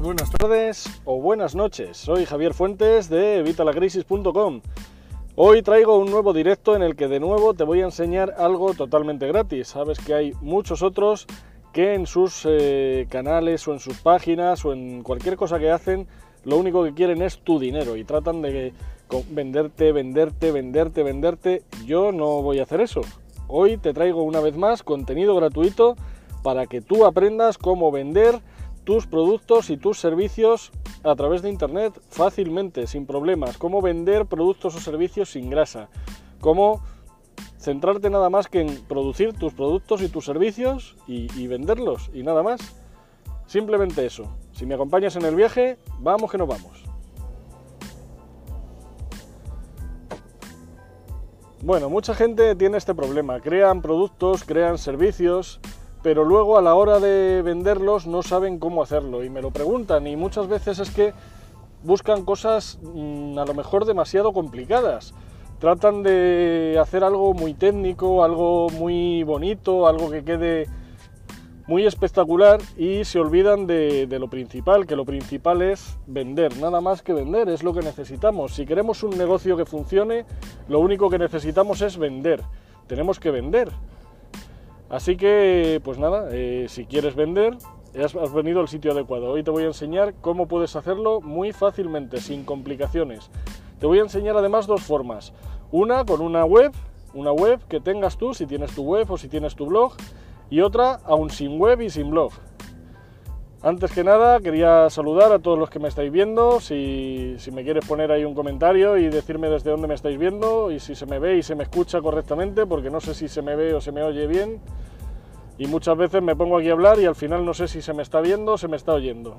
Buenas tardes o buenas noches. Soy Javier Fuentes de evitalacrisis.com. Hoy traigo un nuevo directo en el que de nuevo te voy a enseñar algo totalmente gratis. Sabes que hay muchos otros que en sus eh, canales o en sus páginas o en cualquier cosa que hacen, lo único que quieren es tu dinero y tratan de venderte, venderte, venderte, venderte. Yo no voy a hacer eso. Hoy te traigo una vez más contenido gratuito para que tú aprendas cómo vender tus productos y tus servicios a través de Internet fácilmente, sin problemas. Cómo vender productos o servicios sin grasa. Cómo centrarte nada más que en producir tus productos y tus servicios y, venderlos y nada más. Simplemente eso. Si me acompañas en el viaje, vamos que nos vamos. Bueno, mucha gente tiene este problema. Crean productos, crean servicios pero luego a la hora de venderlos no saben cómo hacerlo y me lo preguntan y muchas veces es que buscan cosas mm, a lo mejor demasiado complicadas. Tratan de hacer algo muy técnico, algo muy bonito, algo que quede muy espectacular y se olvidan de, de, lo principal, que lo principal es vender, nada más que vender, es lo que necesitamos. Si queremos un negocio que funcione, lo único que necesitamos es vender. Tenemos que vender. Así que, pues nada, eh, si quieres vender, has, has, venido al sitio adecuado. Hoy te voy a enseñar cómo puedes hacerlo muy fácilmente, sin complicaciones. Te voy a enseñar además dos formas. Una con una web, una web que tengas tú, si tienes tu web o si tienes tu blog, y otra aún sin web y sin blog. Antes que nada, quería saludar a todos los que me estáis viendo. Si, me quieres poner ahí un comentario y decirme desde dónde me estáis viendo y si se me ve y se me escucha correctamente, porque no sé si se me ve o se me oye bien. Y muchas veces me pongo aquí a hablar y al final no sé si se me está viendo o se me está oyendo.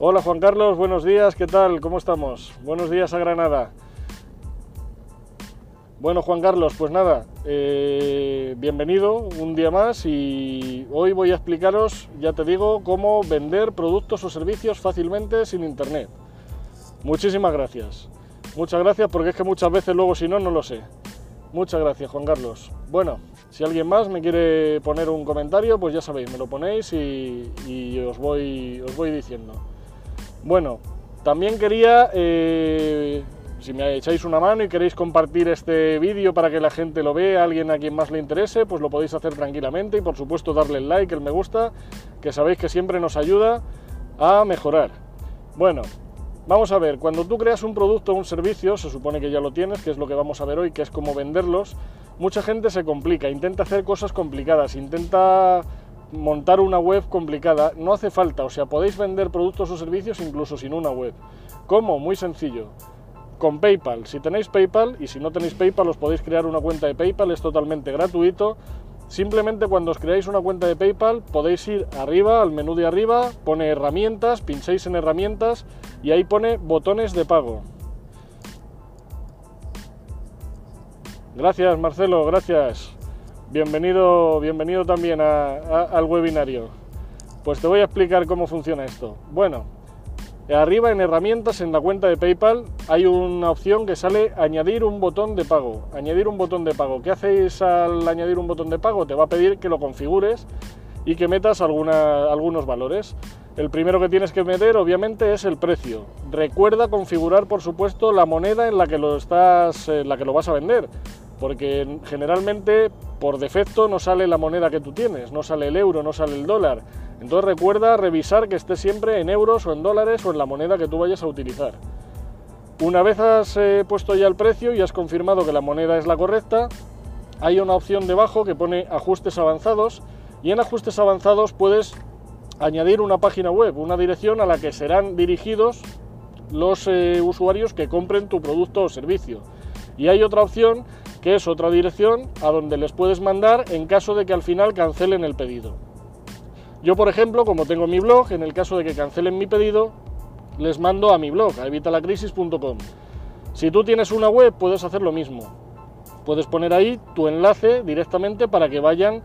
Hola Juan Carlos, buenos días, ¿qué tal? ¿Cómo estamos? Buenos días a Granada. Bueno, Juan Carlos, pues nada, eh, bienvenido un día más y hoy voy a explicaros, ya te digo, cómo vender productos o servicios fácilmente sin internet. Muchísimas gracias. Muchas gracias porque es que muchas veces luego si no, no lo sé. Muchas gracias, Juan Carlos. Bueno, si alguien más me quiere poner un comentario, pues ya sabéis, me lo ponéis y, os, voy, os voy diciendo. Bueno, también quería... Eh, si me echáis una mano y queréis compartir este vídeo para que la gente lo vea, alguien a quien más le interese, pues lo podéis hacer tranquilamente y por supuesto darle el like, el me gusta, que sabéis que siempre nos ayuda a mejorar. Bueno, vamos a ver, cuando tú creas un producto o un servicio, se supone que ya lo tienes, que es lo que vamos a ver hoy, que es cómo venderlos, mucha gente se complica, intenta hacer cosas complicadas, intenta montar una web complicada, no hace falta, o sea, podéis vender productos o servicios incluso sin una web. ¿Cómo? Muy sencillo con PayPal. Si tenéis PayPal y si no tenéis PayPal os podéis crear una cuenta de PayPal, es totalmente gratuito. Simplemente cuando os creáis una cuenta de PayPal podéis ir arriba, al menú de arriba, pone herramientas, pincháis en herramientas y ahí pone botones de pago. Gracias Marcelo, gracias. Bienvenido, bienvenido también al webinario. Pues te voy a explicar cómo funciona esto. Bueno, Arriba en herramientas en la cuenta de PayPal hay una opción que sale añadir un botón de pago. Añadir un botón de pago. ¿Qué hacéis al añadir un botón de pago? Te va a pedir que lo configures y que metas algunos valores. El primero que tienes que meter obviamente es el precio. Recuerda configurar por supuesto la moneda en la que lo estás en la que lo vas a vender, porque generalmente por defecto no sale la moneda que tú tienes, no sale el euro, no sale el dólar entonces recuerda revisar que esté siempre en euros o en dólares o en la moneda que tú vayas a utilizar. Una vez has eh, puesto ya el precio y has confirmado que la moneda es la correcta, hay una opción debajo que pone ajustes avanzados y en ajustes avanzados puedes añadir una página web, una dirección a la que serán dirigidos los eh, usuarios que compren tu producto o servicio. Y hay otra opción que es otra dirección a donde les puedes mandar en caso de que al final cancelen el pedido. Yo, por ejemplo, como tengo mi blog, en el caso de que cancelen mi pedido, les mando a mi blog, a evitalacrisis.com. Si tú tienes una web, puedes hacer lo mismo. Puedes poner ahí tu enlace directamente para que vayan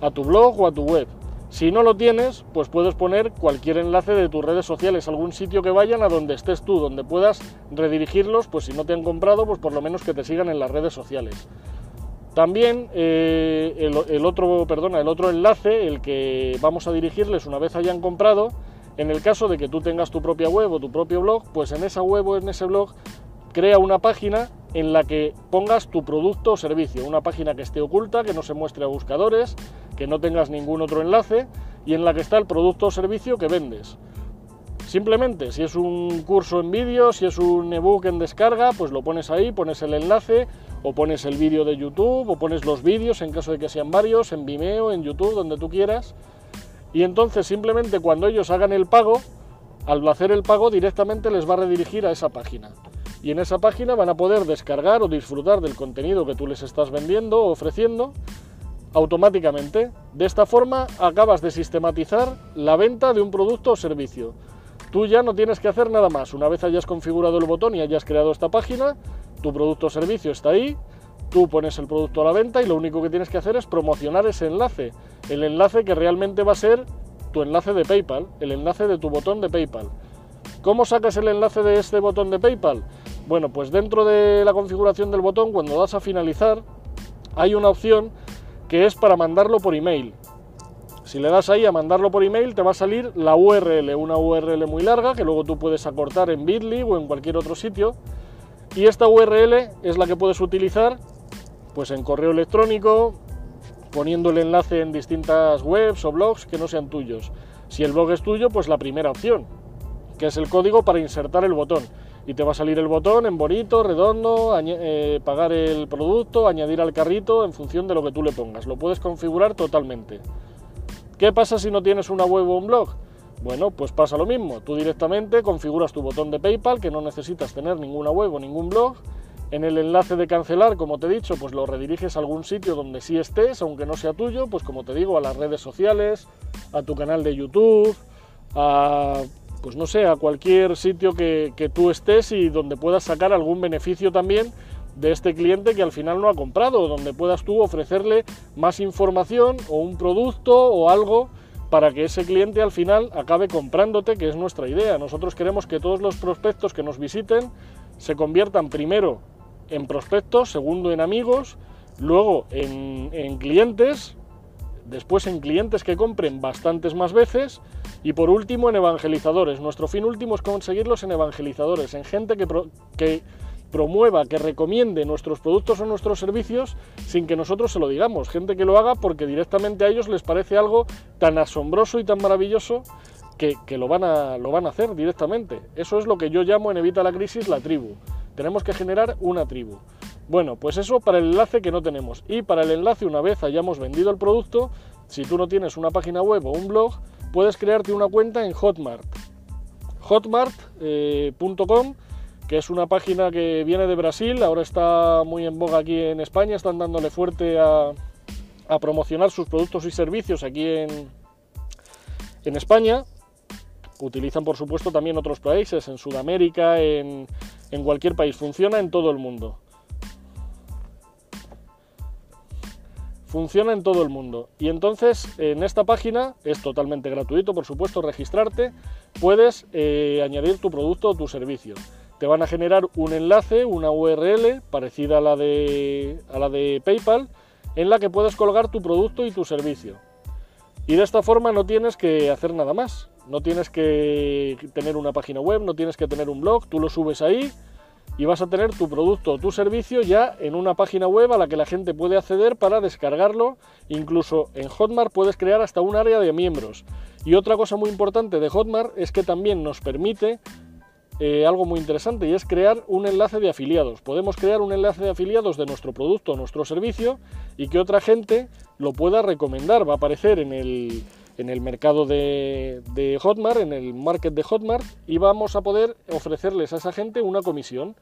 a tu blog o a tu web. Si no lo tienes, pues puedes poner cualquier enlace de tus redes sociales, algún sitio que vayan a donde estés tú, donde puedas redirigirlos, pues si no te han comprado, pues por lo menos que te sigan en las redes sociales. También eh, el, otro, perdona, el otro enlace, el que vamos a dirigirles una vez hayan comprado, En el caso de que tú tengas tu propia web o tu propio blog, pues en esa web o en ese blog crea una página en la que pongas tu producto o servicio, una página que esté oculta, que no se muestre a buscadores, que no tengas ningún otro enlace y en la que está el producto o servicio que vendes. Simplemente, si es un curso en vídeo, si es un ebook en descarga, pues lo pones ahí, pones el enlace o pones el vídeo de YouTube o pones los vídeos en caso de que sean varios, en Vimeo, en YouTube, donde tú quieras. Y entonces simplemente cuando ellos hagan el pago, al hacer el pago directamente les va a redirigir a esa página. Y en esa página van a poder descargar o disfrutar del contenido que tú les estás vendiendo o ofreciendo automáticamente. De esta forma acabas de sistematizar la venta de un producto o servicio. Tú ya no tienes que hacer nada más. Una vez hayas configurado el botón y hayas creado esta página, tu producto o servicio está ahí, tú pones el producto a la venta y lo único que tienes que hacer es promocionar ese enlace. El enlace que realmente va a ser tu enlace de PayPal, el enlace de tu botón de PayPal. ¿Cómo sacas el enlace de este botón de PayPal? Bueno, pues dentro de la configuración del botón, cuando das a finalizar, hay una opción que es para mandarlo por email. Si le das ahí a mandarlo por email, te va a salir la URL, una URL muy larga que luego tú puedes acortar en Bitly o en cualquier otro sitio. Y esta URL es la que puedes utilizar pues en correo electrónico, poniendo el enlace en distintas webs o blogs que no sean tuyos. Si el blog es tuyo, pues la primera opción, que es el código para insertar el botón. Y te va a salir el botón en bonito, redondo, eh, pagar el producto, añadir al carrito en función de lo que tú le pongas. Lo puedes configurar totalmente. ¿Qué pasa si no tienes una web o un blog? Bueno, pues pasa lo mismo. Tú directamente configuras tu botón de PayPal, que no necesitas tener ninguna web o ningún blog. En el enlace de cancelar, como te he dicho, pues lo rediriges a algún sitio donde sí estés, aunque no sea tuyo, pues como te digo, a las redes sociales, a tu canal de YouTube, a, pues no sé, a cualquier sitio que, que tú estés y donde puedas sacar algún beneficio también de este cliente que al final no ha comprado, donde puedas tú ofrecerle más información o un producto o algo para que ese cliente al final acabe comprándote, que es nuestra idea. Nosotros queremos que todos los prospectos que nos visiten se conviertan primero en prospectos, segundo en amigos, luego en, en clientes, después en clientes que compren bastantes más veces y por último en evangelizadores. Nuestro fin último es conseguirlos en evangelizadores, en gente que, que promueva, que recomiende nuestros productos o nuestros servicios sin que nosotros se lo digamos. Gente que lo haga porque directamente a ellos les parece algo tan asombroso y tan maravilloso que, lo, van a, lo van a hacer directamente. Eso es lo que yo llamo en Evita la Crisis la tribu. Tenemos que generar una tribu. Bueno, pues eso para el enlace que no tenemos. Y para el enlace, una vez hayamos vendido el producto, si tú no tienes una página web o un blog, puedes crearte una cuenta en Hotmart. Hotmart.com eh, que es una página que viene de Brasil, ahora está muy en boga aquí en España, están dándole fuerte a, promocionar sus productos y servicios aquí en, España. Utilizan por supuesto también otros países, en Sudamérica, en, en cualquier país, funciona en todo el mundo. funciona en todo el mundo. Y entonces en esta página es totalmente gratuito, por supuesto, registrarte, puedes eh, añadir tu producto o tu servicio te van a generar un enlace, una URL parecida a la de, a la de PayPal, en la que puedes colgar tu producto y tu servicio. Y de esta forma no tienes que hacer nada más. No tienes que tener una página web, no tienes que tener un blog, tú lo subes ahí y vas a tener tu producto o tu servicio ya en una página web a la que la gente puede acceder para descargarlo. Incluso en Hotmart puedes crear hasta un área de miembros. Y otra cosa muy importante de Hotmart es que también nos permite eh, algo muy interesante y es crear un enlace de afiliados. Podemos crear un enlace de afiliados de nuestro producto o nuestro servicio y que otra gente lo pueda recomendar. Va a aparecer en el, en el mercado de, Hotmart, en el market de Hotmart y vamos a poder ofrecerles a esa gente una comisión.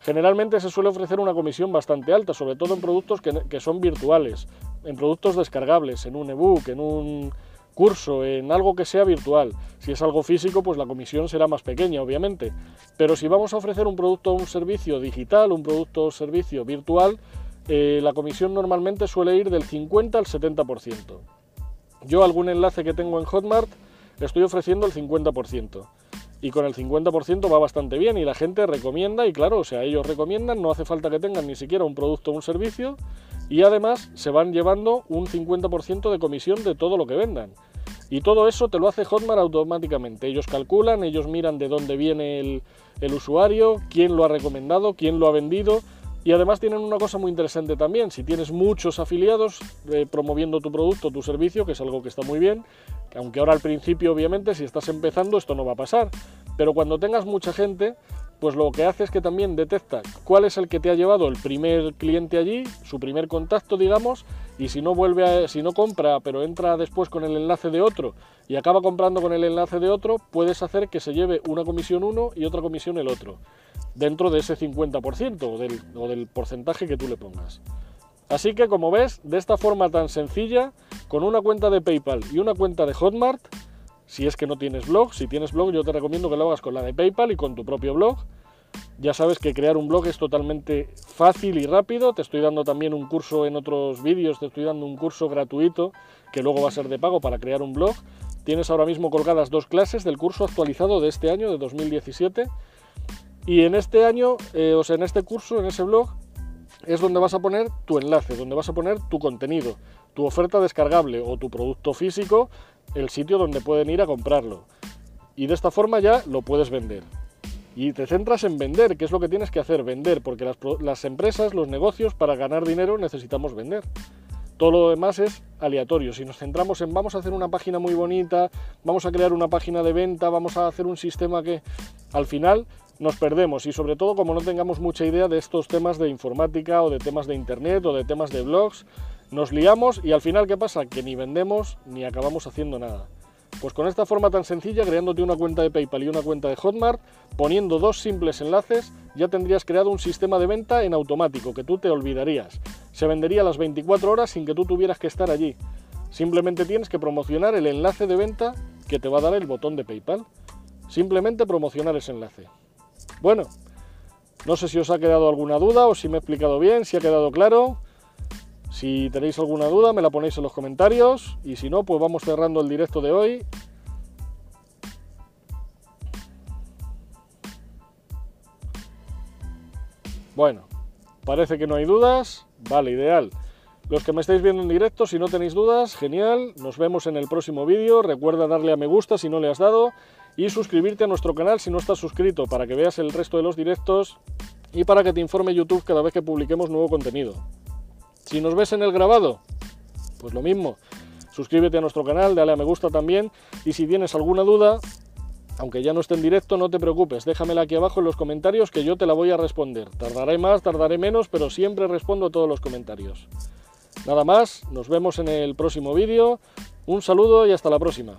Generalmente se suele ofrecer una comisión bastante alta, sobre todo en productos que, que son virtuales, en productos descargables, en un ebook, en un curso, en algo que sea virtual. Si es algo físico, pues la comisión será más pequeña, obviamente. Pero si vamos a ofrecer un producto o un servicio digital, un producto o servicio virtual, eh, la comisión normalmente suele ir del 50 al 70%. Yo algún enlace que tengo en Hotmart estoy ofreciendo el 50%. Y con el 50% va bastante bien y la gente recomienda y claro, o sea, ellos recomiendan, no hace falta que tengan ni siquiera un producto o un servicio y además se van llevando un 50% de comisión de todo lo que vendan. Y todo eso te lo hace Hotmart automáticamente. Ellos calculan, ellos miran de dónde viene el, el usuario, quién lo ha recomendado, quién lo ha vendido. Y además tienen una cosa muy interesante también, si tienes muchos afiliados eh, promoviendo tu producto, tu servicio, que es algo que está muy bien, aunque ahora al principio obviamente si estás empezando esto no va a pasar, pero cuando tengas mucha gente, pues lo que hace es que también detecta cuál es el que te ha llevado el primer cliente allí, su primer contacto, digamos, y si no vuelve a, si no compra, pero entra después con el enlace de otro y acaba comprando con el enlace de otro, puedes hacer que se lleve una comisión uno y otra comisión el otro, dentro de ese 50% o del, o del porcentaje que tú le pongas. Así que como ves, de esta forma tan sencilla, con una cuenta de PayPal y una cuenta de Hotmart, si es que no tienes blog, si tienes blog yo te recomiendo que lo hagas con la de PayPal y con tu propio blog. Ya sabes que crear un blog es totalmente fácil y rápido. Te estoy dando también un curso en otros vídeos, te estoy dando un curso gratuito que luego va a ser de pago para crear un blog. Tienes ahora mismo colgadas dos clases del curso actualizado de este año, de 2017. Y en este año, eh, o sea, en este curso, en ese blog, es donde vas a poner tu enlace, donde vas a poner tu contenido, tu oferta descargable o tu producto físico el sitio donde pueden ir a comprarlo. Y de esta forma ya lo puedes vender. Y te centras en vender, que es lo que tienes que hacer, vender, porque las, las empresas, los negocios, para ganar dinero necesitamos vender. Todo lo demás es aleatorio. Si nos centramos en vamos a hacer una página muy bonita, vamos a crear una página de venta, vamos a hacer un sistema que al final nos perdemos y sobre todo como no tengamos mucha idea de estos temas de informática o de temas de internet o de temas de blogs, nos liamos y al final, ¿qué pasa? Que ni vendemos ni acabamos haciendo nada. Pues con esta forma tan sencilla, creándote una cuenta de PayPal y una cuenta de Hotmart, poniendo dos simples enlaces, ya tendrías creado un sistema de venta en automático que tú te olvidarías. Se vendería las 24 horas sin que tú tuvieras que estar allí. Simplemente tienes que promocionar el enlace de venta que te va a dar el botón de PayPal. Simplemente promocionar ese enlace. Bueno, no sé si os ha quedado alguna duda o si me he explicado bien, si ha quedado claro. Si tenéis alguna duda me la ponéis en los comentarios y si no, pues vamos cerrando el directo de hoy. Bueno, parece que no hay dudas. Vale, ideal. Los que me estáis viendo en directo, si no tenéis dudas, genial. Nos vemos en el próximo vídeo. Recuerda darle a me gusta si no le has dado y suscribirte a nuestro canal si no estás suscrito para que veas el resto de los directos y para que te informe YouTube cada vez que publiquemos nuevo contenido. Si nos ves en el grabado, pues lo mismo. Suscríbete a nuestro canal, dale a me gusta también. Y si tienes alguna duda, aunque ya no esté en directo, no te preocupes, déjamela aquí abajo en los comentarios que yo te la voy a responder. Tardaré más, tardaré menos, pero siempre respondo todos los comentarios. Nada más, nos vemos en el próximo vídeo. Un saludo y hasta la próxima.